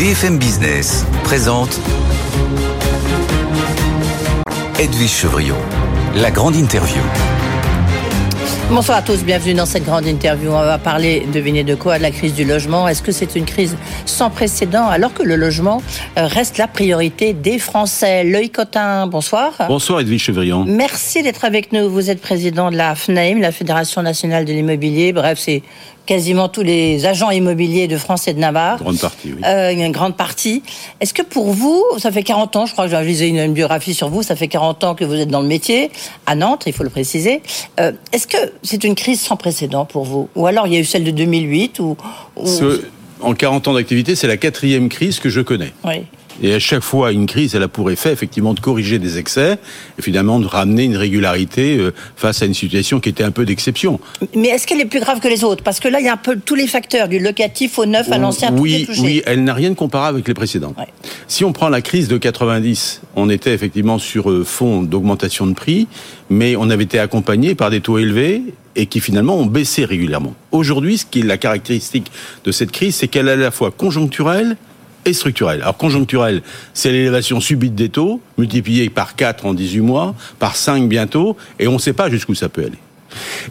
BFM Business présente Edwige Chevriot, la grande interview. Bonsoir à tous, bienvenue dans cette grande interview. On va parler, devinez de quoi, de la crise du logement. Est-ce que c'est une crise sans précédent alors que le logement euh, reste la priorité des Français? L'œil Cotin, bonsoir. Bonsoir Edwige Chevriant. Merci d'être avec nous. Vous êtes président de la FNAIM, la Fédération nationale de l'immobilier. Bref, c'est quasiment tous les agents immobiliers de France et de Navarre. Une grande partie, oui. Euh, une grande partie. Est-ce que pour vous, ça fait 40 ans, je crois que j'ai lisé une, biographie sur vous, ça fait 40 ans que vous êtes dans le métier, à Nantes, il faut le préciser. Euh, Est-ce que c'est une crise sans précédent pour vous? Ou alors il y a eu celle de 2008 ou, ou... Ce, en 40 ans d'activité, c'est la quatrième crise que je connais. Oui. Et à chaque fois, une crise, elle a pour effet effectivement de corriger des excès et finalement de ramener une régularité euh, face à une situation qui était un peu d'exception. Mais est-ce qu'elle est plus grave que les autres? Parce que là, il y a un peu tous les facteurs, du locatif au neuf à l'ancien, oui, tout est touché. Oui, elle n'a rien de comparable avec les précédentes. Ouais. Si on prend la crise de 90, on était effectivement sur euh, fond d'augmentation de prix, mais on avait été accompagné par des taux élevés et qui finalement ont baissé régulièrement. Aujourd'hui, ce qui est la caractéristique de cette crise, c'est qu'elle est à la fois conjoncturelle et structurelle. Alors conjoncturelle, c'est l'élévation subite des taux, multipliée par 4 en 18 mois, par 5 bientôt, et on ne sait pas jusqu'où ça peut aller.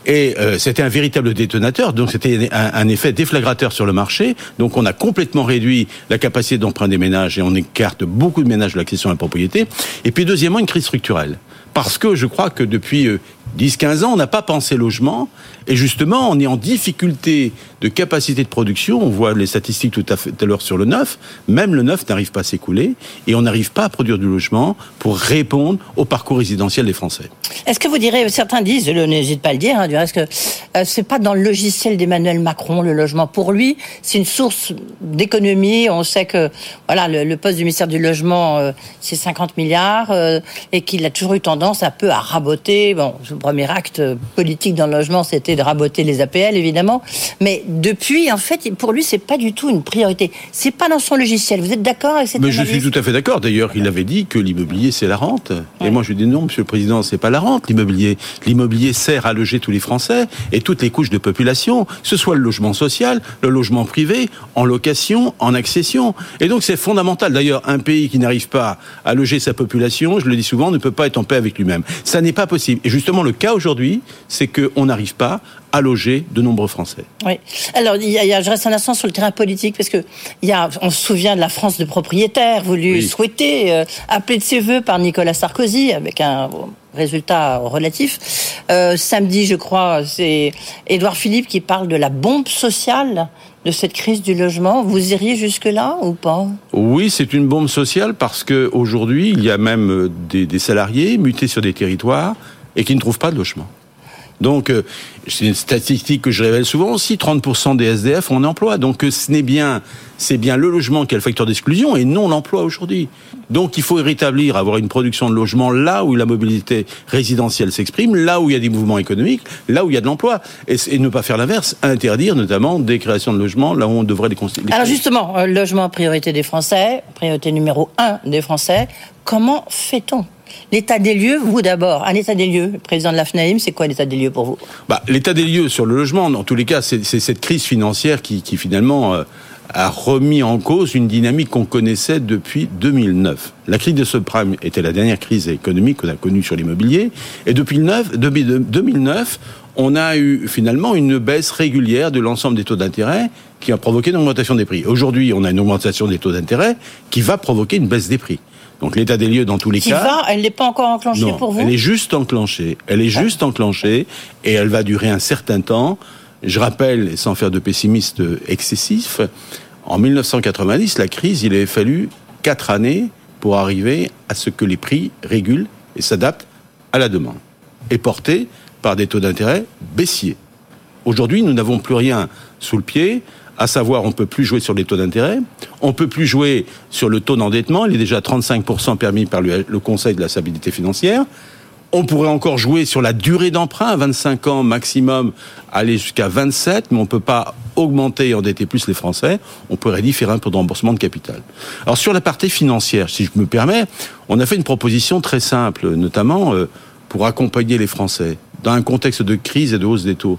Et euh, c'était un véritable détonateur, donc c'était un, effet déflagrateur sur le marché. Donc on a complètement réduit la capacité d'emprunt des ménages et on écarte beaucoup de ménages de l'accession à la propriété. Et puis deuxièmement, une crise structurelle. Parce que je crois que depuis euh, 10-15 ans, on n'a pas pensé logement. Et justement, on est en difficulté de capacité de production. On voit les statistiques tout à, l'heure sur le neuf. Même le neuf n'arrive pas à s'écouler. Et on n'arrive pas à produire du logement pour répondre au parcours résidentiel des Français. Est-ce que vous direz, certains disent, je n'hésite pas à le dire, hein, du reste que euh, c'est pas dans le logiciel d'Emmanuel Macron, le logement. Pour lui, c'est une source d'économie. On sait que voilà, le, poste du ministère du Logement, euh, c'est 50 milliards euh, et qu'il a toujours eu tendance un peu à raboter. Bon, premier acte politique dans le logement, c'était de raboter les APL, évidemment. Mais depuis, en fait, pour lui, c'est pas du tout une priorité. C'est pas dans son logiciel. Vous êtes d'accord avec cette Mais analyse je suis tout à fait d'accord. D'ailleurs, il avait dit que l'immobilier, c'est la rente. Ouais. Et moi, je dis non, Monsieur le Président, c'est pas la rente, l'immobilier. L'immobilier sert à loger tous les Français et toutes les couches de population, que ce soit le logement social, le logement privé, en location, en accession. Et donc, c'est fondamental. D'ailleurs, un pays qui n'arrive pas à loger sa population, je le dis souvent, ne peut pas être en paix avec lui-même. Ça n'est pas possible. Et justement, le cas aujourd'hui, c'est qu'on n'arrive pas à loger de nombreux Français. Oui. Alors, il y a, je reste un instant sur le terrain politique parce que il y a, on se souvient de la France de propriétaires voulu oui. souhaiter euh, appeler de ses voeux par Nicolas Sarkozy avec un résultat relatif. Euh, samedi, je crois, c'est Édouard Philippe qui parle de la bombe sociale de cette crise du logement. Vous iriez jusque-là ou pas? Oui, c'est une bombe sociale parce que aujourd'hui, il y a même des, des salariés mutés sur des territoires et qui ne trouvent pas de logement. Donc, euh, c'est une statistique que je révèle souvent aussi, 30% des SDF ont un emploi. Donc, euh, ce n'est bien, c'est bien le logement qui est le facteur d'exclusion et non l'emploi aujourd'hui. Donc, il faut rétablir, avoir une production de logement là où la mobilité résidentielle s'exprime, là où il y a des mouvements économiques, là où il y a de l'emploi. Et, et, ne pas faire l'inverse, interdire notamment des créations de logements là où on devrait les constituer. Alors, justement, euh, logement, priorité des Français, priorité numéro un des Français. Comment fait-on L'état des lieux, vous d'abord, un état des lieux, président de la FNAIM, c'est quoi l'état des lieux pour vous? Bah, L'état des lieux sur le logement, dans tous les cas, c'est cette crise financière qui, finalement euh, a remis en cause une dynamique qu'on connaissait depuis 2009. La crise de subprime était la dernière crise économique qu'on a connue sur l'immobilier, et depuis 9, 2009, on a eu finalement une baisse régulière de l'ensemble des taux d'intérêt qui a provoqué une augmentation des prix. Aujourd'hui, on a une augmentation des taux d'intérêt qui va provoquer une baisse des prix. Donc l'état des lieux dans tous les qui cas. Va, elle n'est pas encore enclenchée non, pour vous Elle est juste enclenchée. Elle est juste enclenchée et elle va durer un certain temps. Je rappelle, sans faire de pessimiste excessif, en 1990, la crise, il avait fallu quatre années pour arriver à ce que les prix régulent et s'adaptent à la demande. Et portés par des taux d'intérêt baissiers. Aujourd'hui, nous n'avons plus rien sous le pied à savoir on peut plus jouer sur les taux d'intérêt, on peut plus jouer sur le taux d'endettement, il est déjà 35% permis par le, Conseil de la stabilité financière. On pourrait encore jouer sur la durée d'emprunt à 25 ans maximum, aller jusqu'à 27, mais on ne peut pas augmenter et endetter plus les Français. On pourrait différer un peu de remboursement de capital. Alors sur la partie financière, si je me permets, on a fait une proposition très simple, notamment euh, pour accompagner les Français dans un contexte de crise et de hausse des taux.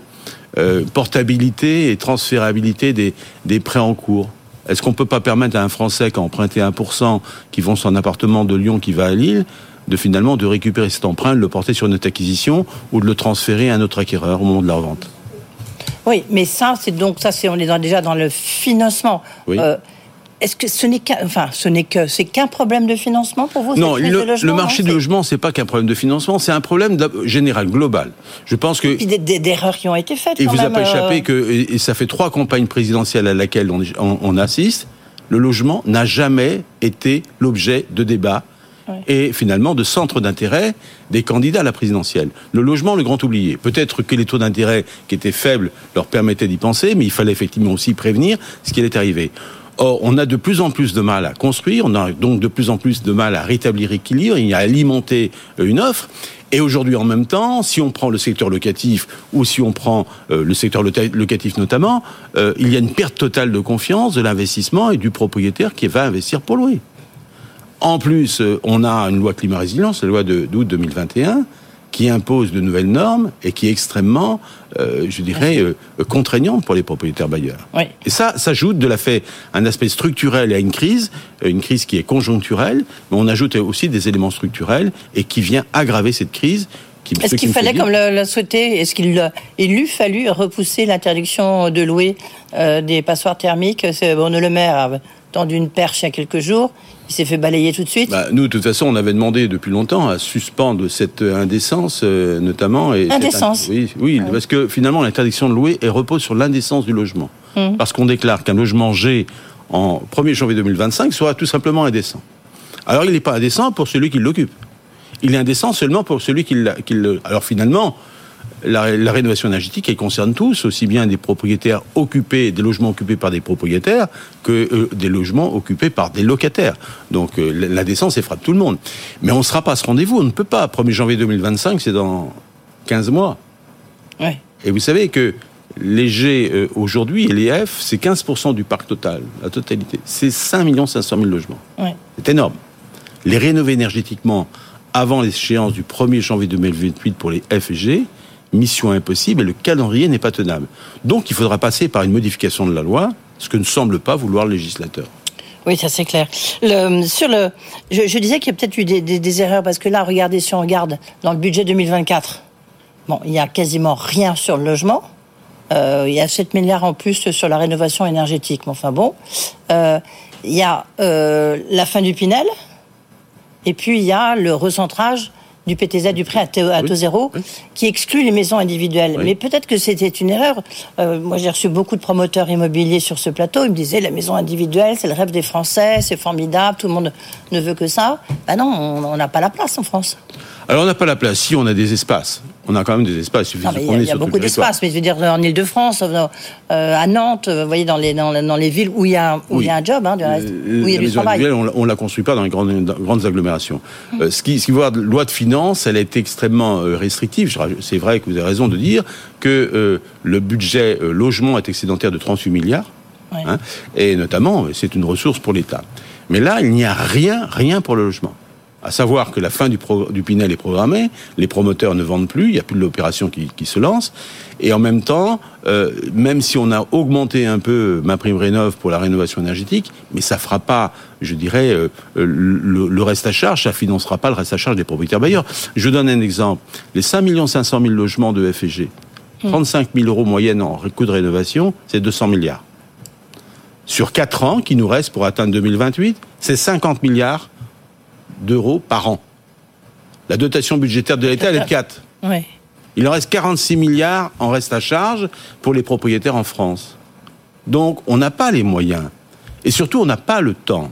Euh, portabilité et transférabilité des, des prêts en cours. Est-ce qu'on peut pas permettre à un Français qui a emprunté 1%, qui vend son appartement de Lyon, qui va à Lille, de finalement de récupérer cet emprunt, de le porter sur notre acquisition ou de le transférer à un autre acquéreur au moment de la revente? Oui, mais ça, c'est donc ça, c'est on est déjà dans le financement. Oui. Euh, est-ce que ce n'est qu'un, enfin, ce n'est que, c'est qu'un problème de financement pour vous Non, le, de logement, le marché du logement, c'est pas qu'un problème de financement, c'est un problème général, global. Je pense que Puis des, des- d'erreurs qui ont été faites. Il quand vous a même, pas échappé euh, que, et et ça fait trois campagnes présidentielles à laquelle on, on- on assiste, le logement n'a jamais été l'objet de débats et finalement de centre d'intérêt des candidats à la présidentielle. Le logement, le grand oublié. Peut-être que les taux d'intérêt qui étaient faibles leur permettaient d'y penser, mais il fallait effectivement aussi prévenir ce qui allait arriver. Or, on a de plus en plus de mal à construire, on a donc de plus en plus de mal à rétablir l'équilibre, il y a à alimenter euh, une offre. Et aujourd'hui, en même temps, si on prend le secteur locatif ou si on prend euh, le secteur locatif notamment, euh, il y a une perte totale de confiance de l'investissement et du propriétaire qui va investir pour louer. En plus, on a une loi climat résilience, la loi d'août 2021, qui impose de nouvelles normes et qui est extrêmement, euh, je dirais, euh, contraignante pour les propriétaires bailleurs. Oui. Et ça s'ajoute de la fait un aspect structurel à une crise, euh, une crise qui est conjoncturelle, mais on ajoute aussi des éléments structurels et qui vient aggraver cette crise. Est-ce qui qu'il fallait, comme le- l'a souhaité, est-ce qu'il il eût fallu repousser l'interdiction de louer euh, des passoires thermiques? Bruno Le Maire a tendu une perche il y a quelques jours. Il s'est fait balayer tout de suite. Bah, nous, de toute façon, on avait demandé depuis longtemps à suspendre cette euh, indécence, euh, notamment. Et Indécence. ind- Oui, oui parce que finalement, l'interdiction de louer elle repose sur l'indécence du logement. Hum. Parce qu'on déclare qu'un logement G en 1er janvier 2025 sera tout simplement indécent. Alors, il n'est pas indécent pour celui qui l'occupe. Il est indécent seulement pour celui qui, le. Alors, finalement, la, ré- la rénovation énergétique, elle concerne tous, aussi bien des propriétaires occupés, des logements occupés par des propriétaires, que euh, des logements occupés par des locataires. Donc euh, l'indécence, elle frappe tout le monde. Mais on ne sera pas à ce rendez-vous, on ne peut pas. 1er janvier 2025, c'est dans 15 mois. Ouais. Et vous savez que les G euh, aujourd'hui et les F, c'est 15% du parc total, la totalité. C'est 5 500 000 logements. Ouais. C'est énorme. Les rénover énergétiquement avant l'échéance du 1er janvier 2028 pour les F et G, mission impossible et le calendrier n'est pas tenable. Donc il faudra passer par une modification de la loi, ce que ne semble pas vouloir le législateur. Oui, ça c'est clair. Sur le, je, disais qu'il y a peut-être eu des erreurs parce que là, regardez, si on regarde dans le budget 2024, bon, il y a quasiment rien sur le logement. Euh, il y a 7 milliards en plus sur la rénovation énergétique. Mais enfin bon, Euh, il y a euh, la fin du Pinel, et puis il y a le recentrage du PTZ du prêt à taux, Oui. zéro, Oui. qui exclut les maisons individuelles. Oui. Mais peut-être que c'était une erreur. Euh, moi, j'ai reçu beaucoup de promoteurs immobiliers sur ce plateau. Ils me disaient la maison individuelle, c'est le rêve des Français, c'est formidable, tout le monde ne veut que ça. Ben non, on on n'a pas la place en France. Alors on n'a pas la place, si on a des espaces. On a quand même des espaces. Il Non, mais il y a, beaucoup territoire. d'espace. Mais je veux dire, en Ile-de-France, euh, à Nantes, euh, vous voyez, dans les, dans, dans les villes où il y a, où il y a un job, hein, du reste, Euh, où il y a du travail. individuelle, on la- on la construit pas dans les grandes, dans les grandes agglomérations. Euh, ce qui, ce qui voit loi de finances, elle été extrêmement euh, restrictive. C'est vrai que vous avez raison de dire que euh, le budget euh, logement est excédentaire de 38 milliards, Ouais. hein, et notamment, euh, c'est une ressource pour l'État. Mais là, il n'y a rien, rien pour le logement. À savoir que la fin du, pro- du Pinel est programmée, les promoteurs ne vendent plus, il n'y a plus de l'opération qui, qui se lance, et en même temps, euh, même si on a augmenté un peu ma prime rénov pour la rénovation énergétique, mais ça fera pas, je dirais, euh, le, le reste à charge, ça financera pas le reste à charge des propriétaires bailleurs. Je donne un exemple. Les 5 500 000 logements de FG, 35 000 euros moyenne en coût de rénovation, c'est 200 milliards. Sur 4 ans, qui nous reste pour atteindre 2028, c'est 50 milliards d'euros par an. La dotation budgétaire de l'État, elle est de 4. Ouais. Il en reste 46 milliards en reste à charge pour les propriétaires en France. Donc, on n'a pas les moyens. Et surtout, on n'a pas le temps.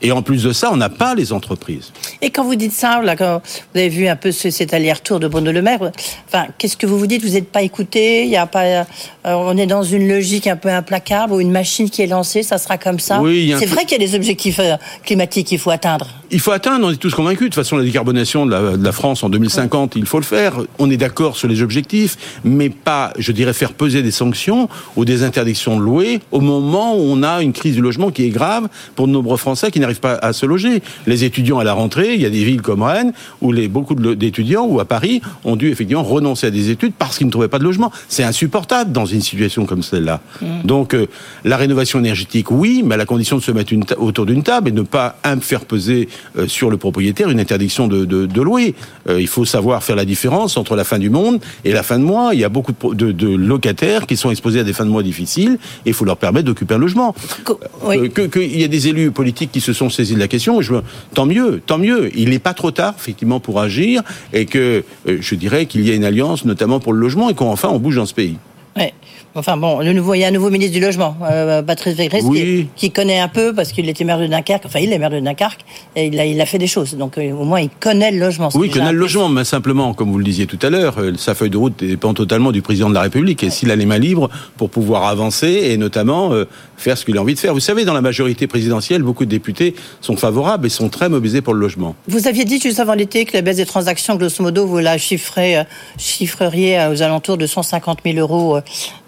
Et en plus de ça, on n'a pas les entreprises. Et quand vous dites ça, là, quand vous avez vu un peu ce- cet aller-retour de Bruno Le Maire, enfin, qu'est-ce que vous vous dites? Vous n'êtes pas écouté? Il y a pas, euh, on est dans une logique un peu implacable ou une machine qui est lancée, ça sera comme ça? Oui, C'est vrai qu'il y a des objectifs euh, climatiques qu'il faut atteindre. Il faut atteindre, on est tous convaincus. De toute façon, la décarbonation de la, de la, France en 2050, il faut le faire. On est d'accord sur les objectifs, mais pas, je dirais, faire peser des sanctions ou des interdictions de louer au moment où on a une crise du logement qui est grave pour de nombreux Français qui n'arrivent pas à se loger. Les étudiants à la rentrée, il y a des villes comme Rennes où les, beaucoup d'étudiants ou à Paris ont dû effectivement renoncer à des études parce qu'ils ne trouvaient pas de logement. C'est insupportable dans une situation comme celle-là. Mmh. Donc, euh, la rénovation énergétique, oui, mais à la condition de se mettre une autour d'une table et ne pas faire peser sur le propriétaire une interdiction de, de, de louer. Euh, il faut savoir faire la différence entre la fin du monde et la fin de mois. Il y a beaucoup de, de locataires qui sont exposés à des fins de mois difficiles et il faut leur permettre d'occuper un logement. Oui. Qu'il que y a des élus politiques qui se sont saisis de la question, je, tant mieux, tant mieux. Il n'est pas trop tard, effectivement, pour agir et que je dirais qu'il y a une alliance, notamment pour le logement, et qu'enfin on bouge dans ce pays. Ouais. Enfin bon, le nouveau, il y a un nouveau ministre du logement, euh, Patrice Végrès, oui. qui, qui, connaît un peu parce qu'il était maire de Dunkerque. Enfin, il est maire de Dunkerque et il a, il a fait des choses. Donc euh, au moins, il connaît le logement. Oui, il connaît le logement, mais simplement, comme vous le disiez tout à l'heure, euh, sa feuille de route dépend totalement du président de la République. Et s'il a les mains libres pour pouvoir avancer et notamment euh, faire ce qu'il a envie de faire. Vous savez, dans la majorité présidentielle, beaucoup de députés sont favorables et sont très mobilisés pour le logement. Vous aviez dit juste avant l'été que la baisse des transactions, grosso modo, vous la chiffrez, chiffreriez aux alentours de 150 000 euros.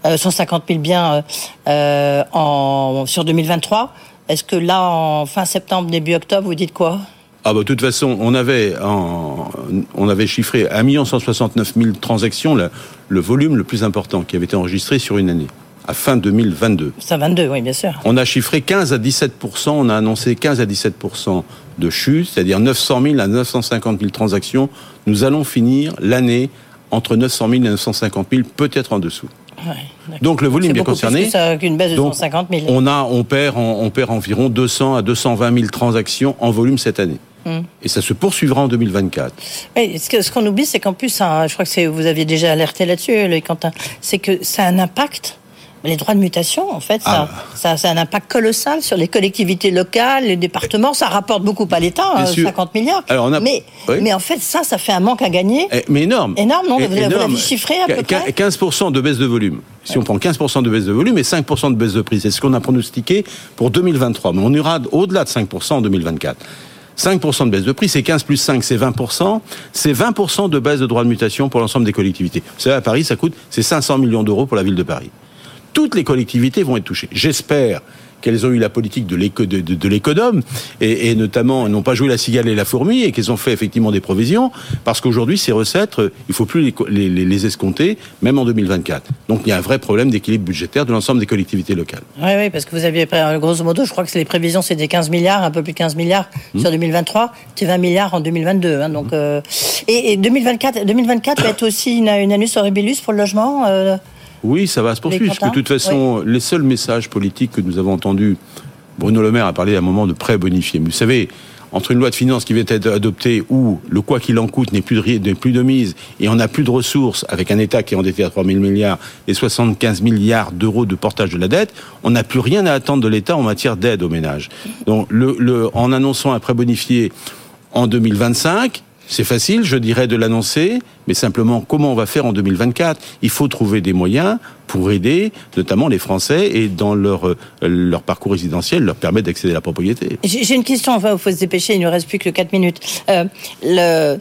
150 000 biens euh, en, sur 2023. Est-ce que là, en fin septembre, début octobre, vous dites quoi? Ah bah, de toute façon, on avait, en, on avait chiffré 1 169 000 transactions, le, le volume le plus important qui avait été enregistré sur une année à fin 2022. Ça 22, oui, bien sûr. On a chiffré 15 à 17% on a annoncé 15 à 17% de chute, c'est-à-dire 900 000 à 950 000 transactions. Nous allons finir l'année entre 900 000 et 950 000, peut-être en dessous. Ouais, donc le volume bien concerné. Plus baisse de donc, 150 000. On a, on perd, on, on, perd environ 200 à 220 000 transactions en volume cette année. Hum. Et ça se poursuivra en 2024. Oui, ce qu'on oublie, c'est qu'en plus, hein, je crois que vous aviez déjà alerté là-dessus, Quentin, c'est que ça a un impact les droits de mutation, en fait, ça, ah. ça, ça, a un impact colossal sur les collectivités locales, les départements. Ça rapporte beaucoup à l'État, 50 euh, milliards. Alors on a... mais, oui. mais en fait, ça, ça fait un manque à gagner. Eh, mais énorme. Énorme, non Vous l'avez chiffré à peu près 15% de baisse de volume. Si on prend 15% de baisse de volume et 5% de baisse de prix, c'est ce qu'on a pronostiqué pour 2023. Mais on ira au-delà de 5% en 2024. 5% de baisse de prix, c'est 15 plus 5, c'est 20%. C'est 20% de baisse de droits de mutation pour l'ensemble des collectivités. Vous savez, à Paris, ça coûte, c'est 500 millions d'euros pour la ville de Paris toutes les collectivités vont être touchées. J'espère qu'elles ont eu la politique de l'économe et, et, notamment n'ont pas joué la cigale et la fourmi et qu'elles ont fait effectivement des provisions parce qu'aujourd'hui ces recettes il faut plus les, les, les, escompter même en 2024 donc il y a un vrai problème d'équilibre budgétaire de l'ensemble des collectivités locales oui oui parce que vous aviez grosso modo je crois que les prévisions c'était 15 milliards un peu plus de 15 milliards mmh. sur 2023 c'est 20 milliards en 2022 hein, donc mmh. euh, et, et, 2024 2024 va être aussi une, une annus horribilus pour le logement euh, oui, ça va se poursuivre, parce que de toute façon, oui. les seuls messages politiques que nous avons entendus, Bruno Le Maire a parlé à un moment de prêt bonifié. Mais vous savez, entre une loi de finances qui vient être adoptée où le quoi qu'il en coûte n'est plus, de, plus de mise et on n'a plus de ressources avec un État qui est endetté à 3 000 milliards et 75 milliards d'euros de portage de la dette, on n'a plus rien à attendre de l'État en matière d'aide aux ménages. Donc, le, le, en annonçant un prêt bonifié en 2025, c'est facile, je dirais, de l'annoncer, mais simplement, comment on va faire en 2024 Il faut trouver des moyens pour aider, notamment les Français, et dans leur, euh, leur parcours résidentiel, leur permettre d'accéder à la propriété. J'ai une question, enfin, il faut se dépêcher, il ne reste plus que 4 minutes. Euh.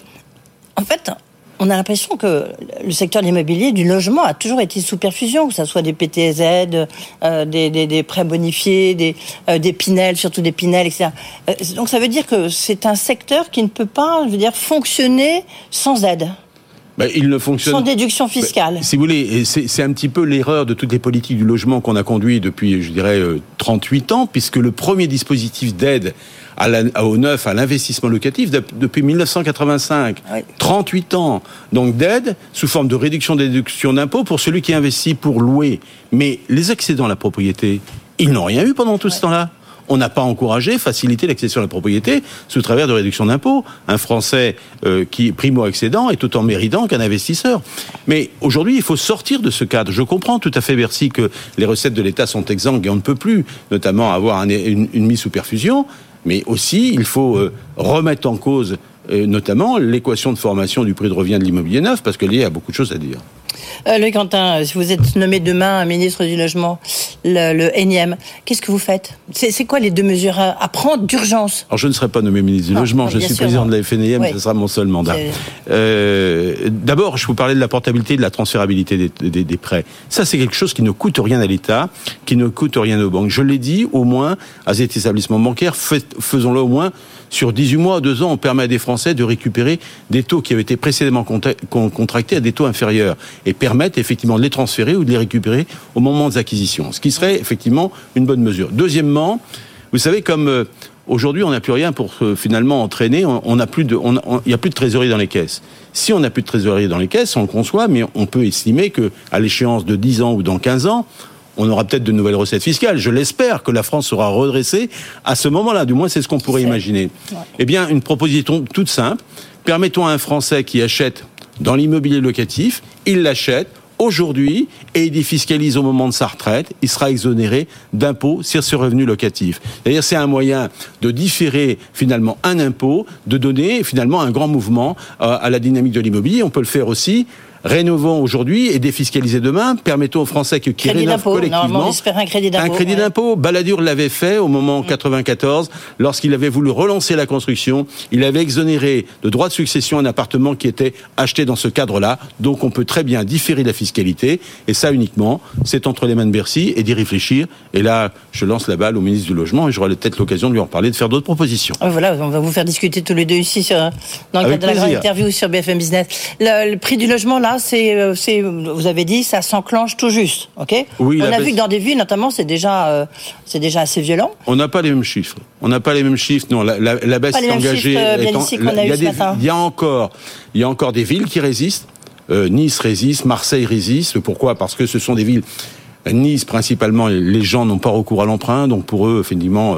En fait, on a l'impression que le secteur de l'immobilier, du logement, a toujours été sous perfusion, que ce soit des PTZ, euh, des, des, des, prêts bonifiés, des, euh, des Pinel, surtout des Pinel, etc. Euh, donc ça veut dire que c'est un secteur qui ne peut pas, je veux dire, fonctionner sans aide. Ben, il ne fonctionne sans déduction fiscale. Ben, si vous voulez, c'est un petit peu l'erreur de toutes les politiques du logement qu'on a conduit depuis, je dirais, 38 ans, puisque le premier dispositif d'aide à la, au neuf, à l'investissement locatif depuis 1985. Oui. 38 ans donc d'aide sous forme de réduction des déductions d'impôts pour celui qui investit pour louer. Mais les accédants à la propriété, ils n'ont rien eu pendant tout oui. ce temps-là on n'a pas encouragé, facilité l'accession à la propriété sous travers de réduction d'impôts. Un Français euh, qui primo-accédant est autant méritant qu'un investisseur. Mais aujourd'hui, il faut sortir de ce cadre. Je comprends tout à fait, Bercy, que les recettes de l'État sont exsangues et on ne peut plus, notamment, avoir un, une, une mise sous perfusion. Mais aussi, il faut euh, remettre en cause, euh, notamment, l'équation de formation du prix de revient de l'immobilier neuf, parce qu'il y a beaucoup de choses à dire. Euh, Loïc Quentin, si vous êtes nommé demain ministre du Logement, le, le énième, qu'est-ce que vous faites C'est quoi les deux mesures à, prendre d'urgence? Alors je ne serai pas nommé ministre du Logement, je suis président de la FNIM, ce sera mon seul mandat. Euh, D'abord, je vous parlais de la portabilité, de la transférabilité des, des, des prêts. Ça, c'est quelque chose qui ne coûte rien à l'État, qui ne coûte rien aux banques. Je l'ai dit, au moins, à cet établissement bancaire, faisons-le au moins sur 18 mois, 2 ans, on permet à des Français de récupérer des taux qui avaient été précédemment contractés à des taux inférieurs et permettent effectivement de les transférer ou de les récupérer au moment des acquisitions, ce qui serait effectivement une bonne mesure. Deuxièmement, vous savez, comme euh, aujourd'hui on n'a plus rien pour euh, finalement entraîner, on n'a plus de, il n'y a plus de trésorerie dans les caisses. Si on n'a plus de trésorerie dans les caisses, on le conçoit, mais on peut estimer que à l'échéance de 10 ans ou dans 15 ans, on aura peut-être de nouvelles recettes fiscales. Je l'espère que la France sera redressée à ce moment-là. Du moins, c'est ce qu'on pourrait imaginer. Eh bien, une proposition toute simple. Permettons à un Français qui achète dans l'immobilier locatif, il l'achète aujourd'hui et il défiscalise au moment de sa retraite, il sera exonéré d'impôts sur ce revenu locatif. C'est-à-dire c'est un moyen de différer finalement un impôt, de donner finalement un grand mouvement euh, à la dynamique de l'immobilier. On peut le faire aussi rénovons aujourd'hui et défiscalisez demain. Permettons aux Français que, qui rénovent collectivement. un crédit d'impôt. Un crédit d'impôt. Balladur l'avait fait au moment 94, lorsqu'il avait voulu relancer la construction. Il avait exonéré de droits de succession un appartement qui était acheté dans ce cadre-là. Donc on peut très bien différer la fiscalité. Et ça uniquement, c'est entre les mains de Bercy et d'y réfléchir. Et là, je lance la balle au ministre du Logement et j'aurai peut-être l'occasion de lui en parler, de faire d'autres propositions. Ah, voilà, on va vous faire discuter tous les deux ici sur, dans le cadre de la grande interview sur BFM Business. Le, le prix du logement, là, euh, c'est, vous avez dit, ça s'enclenche tout juste, ok Oui. On a vu que dans des villes, notamment, c'est déjà, euh, c'est déjà assez violent. On n'a pas les mêmes chiffres. On n'a pas les mêmes chiffres. Non, la, la, baisse est engagée. Euh, il y a encore, il y a encore des villes qui résistent. nice résiste, Marseille résiste. Pourquoi? Parce que ce sont des villes Nice, principalement, les gens n'ont pas recours à l'emprunt, donc pour eux, effectivement,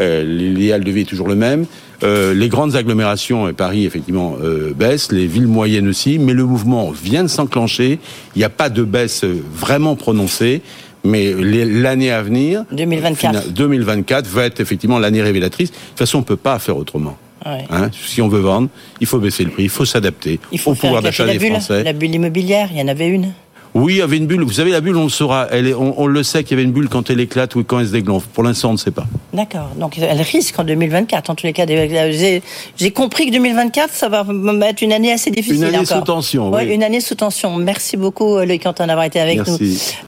euh, l'idéal de vie est toujours le même. Euh, les grandes agglomérations, et Paris, effectivement, euh, baissent, les villes moyennes aussi, mais le mouvement vient de s'enclencher. Il n'y a pas de baisse vraiment prononcée. Mais l'année à venir, 2024. 2024 va être effectivement l'année révélatrice. De toute façon, on ne peut pas faire autrement. Hein, si on veut vendre, il faut baisser le prix, il faut s'adapter au pouvoir d'achat des Français. La bulle immobilière, il y en avait une oui, il y avait une bulle. Vous savez, la bulle, on le saura. Elle est, on, le sait qu'il y avait une bulle quand elle éclate ou quand elle se déglanfe. Pour l'instant, on ne sait pas. D'accord. Donc, elle risque en 2024. En tous les cas, j'ai compris que 2024, ça va être une année assez difficile. Une année sous tension. Oui. Une année sous tension. Merci beaucoup, Loïc Quentin, d'avoir été avec Merci. nous.